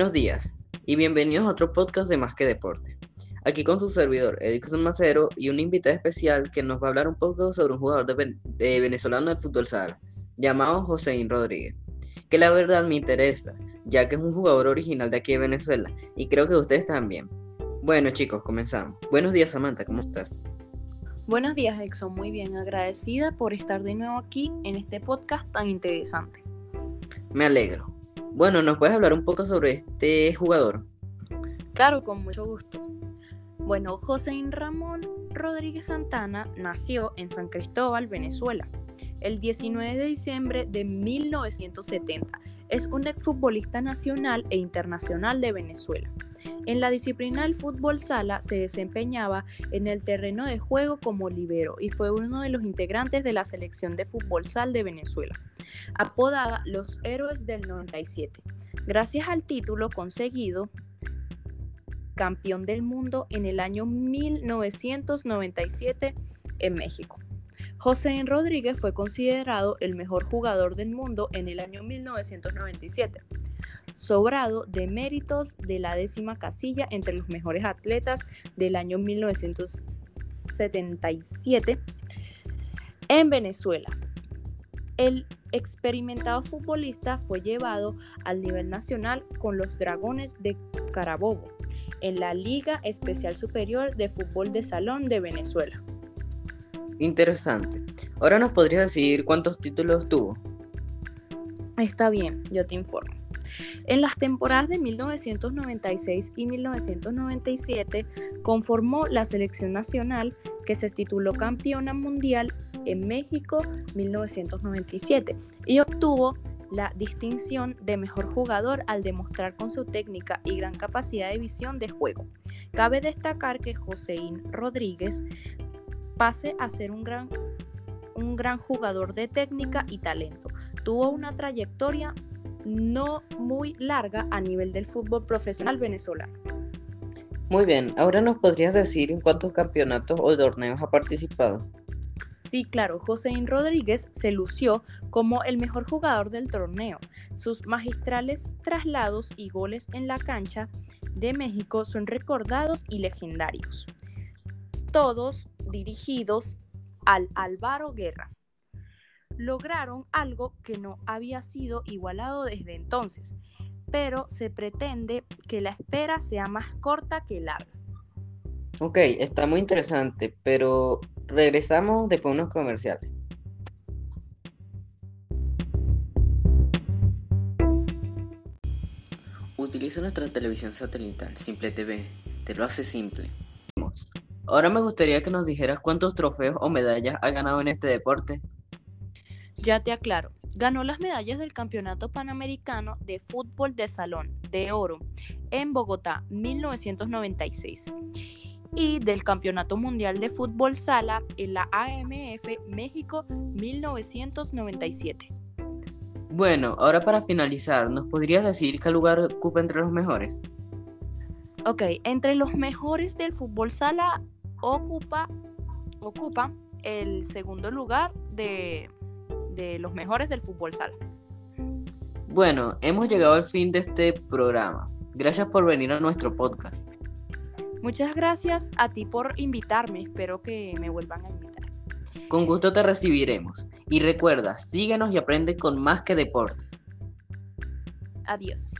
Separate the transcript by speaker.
Speaker 1: Buenos días y bienvenidos a otro podcast de Más que Deporte. Aquí con su servidor, Edison Macero, y un invitado especial que nos va a hablar un poco sobre un jugador de, venezolano del fútbol sala, llamado Joséín Rodríguez, que la verdad me interesa, ya que es un jugador original de aquí de Venezuela, y creo que ustedes también. Bueno chicos, comenzamos. Buenos días Samantha, ¿cómo estás?
Speaker 2: Buenos días Edson, muy bien, agradecida por estar de nuevo aquí en este podcast tan interesante.
Speaker 1: Me alegro. Bueno, ¿nos puedes hablar un poco sobre este jugador?
Speaker 2: Claro, con mucho gusto. Bueno, José Ramón Rodríguez Santana nació en San Cristóbal, Venezuela, el 19 de diciembre de 1970. Es un exfutbolista nacional e internacional de Venezuela. En la disciplina del fútbol sala se desempeñaba en el terreno de juego como libero y fue uno de los integrantes de la selección de fútbol sal de Venezuela apodada Los Héroes del 97, gracias al título conseguido campeón del mundo en el año 1997 en México. José Rodríguez fue considerado el mejor jugador del mundo en el año 1997, sobrado de méritos de la décima casilla entre los mejores atletas del año 1977 en Venezuela. El experimentado futbolista fue llevado al nivel nacional con los Dragones de Carabobo en la Liga Especial Superior de Fútbol de Salón de Venezuela.
Speaker 1: Interesante. Ahora nos podrías decir cuántos títulos tuvo.
Speaker 2: Está bien, yo te informo. En las temporadas de 1996 y 1997 conformó la selección nacional que se tituló campeona mundial en México 1997 y obtuvo la distinción de mejor jugador al demostrar con su técnica y gran capacidad de visión de juego. Cabe destacar que Joséín Rodríguez pase a ser un gran, un gran jugador de técnica y talento. Tuvo una trayectoria no muy larga a nivel del fútbol profesional venezolano.
Speaker 1: Muy bien, ahora nos podrías decir en cuántos campeonatos o torneos ha participado.
Speaker 2: Sí, claro, Joséín Rodríguez se lució como el mejor jugador del torneo. Sus magistrales traslados y goles en la cancha de México son recordados y legendarios. Todos dirigidos al Álvaro Guerra. Lograron algo que no había sido igualado desde entonces, pero se pretende que la espera sea más corta que larga.
Speaker 1: Ok, está muy interesante, pero regresamos después de unos comerciales. Utiliza nuestra televisión satelital, Simple TV. Te lo hace simple. Ahora me gustaría que nos dijeras cuántos trofeos o medallas ha ganado en este deporte.
Speaker 2: Ya te aclaro. Ganó las medallas del Campeonato Panamericano de Fútbol de Salón de Oro en Bogotá 1996 y del Campeonato Mundial de Fútbol Sala en la AMF México 1997.
Speaker 1: Bueno, ahora para finalizar, ¿nos podrías decir qué lugar ocupa entre los mejores?
Speaker 2: Ok, entre los mejores del fútbol sala ocupa, ocupa el segundo lugar de, de los mejores del fútbol sala.
Speaker 1: Bueno, hemos llegado al fin de este programa. Gracias por venir a nuestro podcast.
Speaker 2: Muchas gracias a ti por invitarme, espero que me vuelvan a invitar.
Speaker 1: Con gusto te recibiremos. Y recuerda, síguenos y aprende con más que deportes.
Speaker 2: Adiós.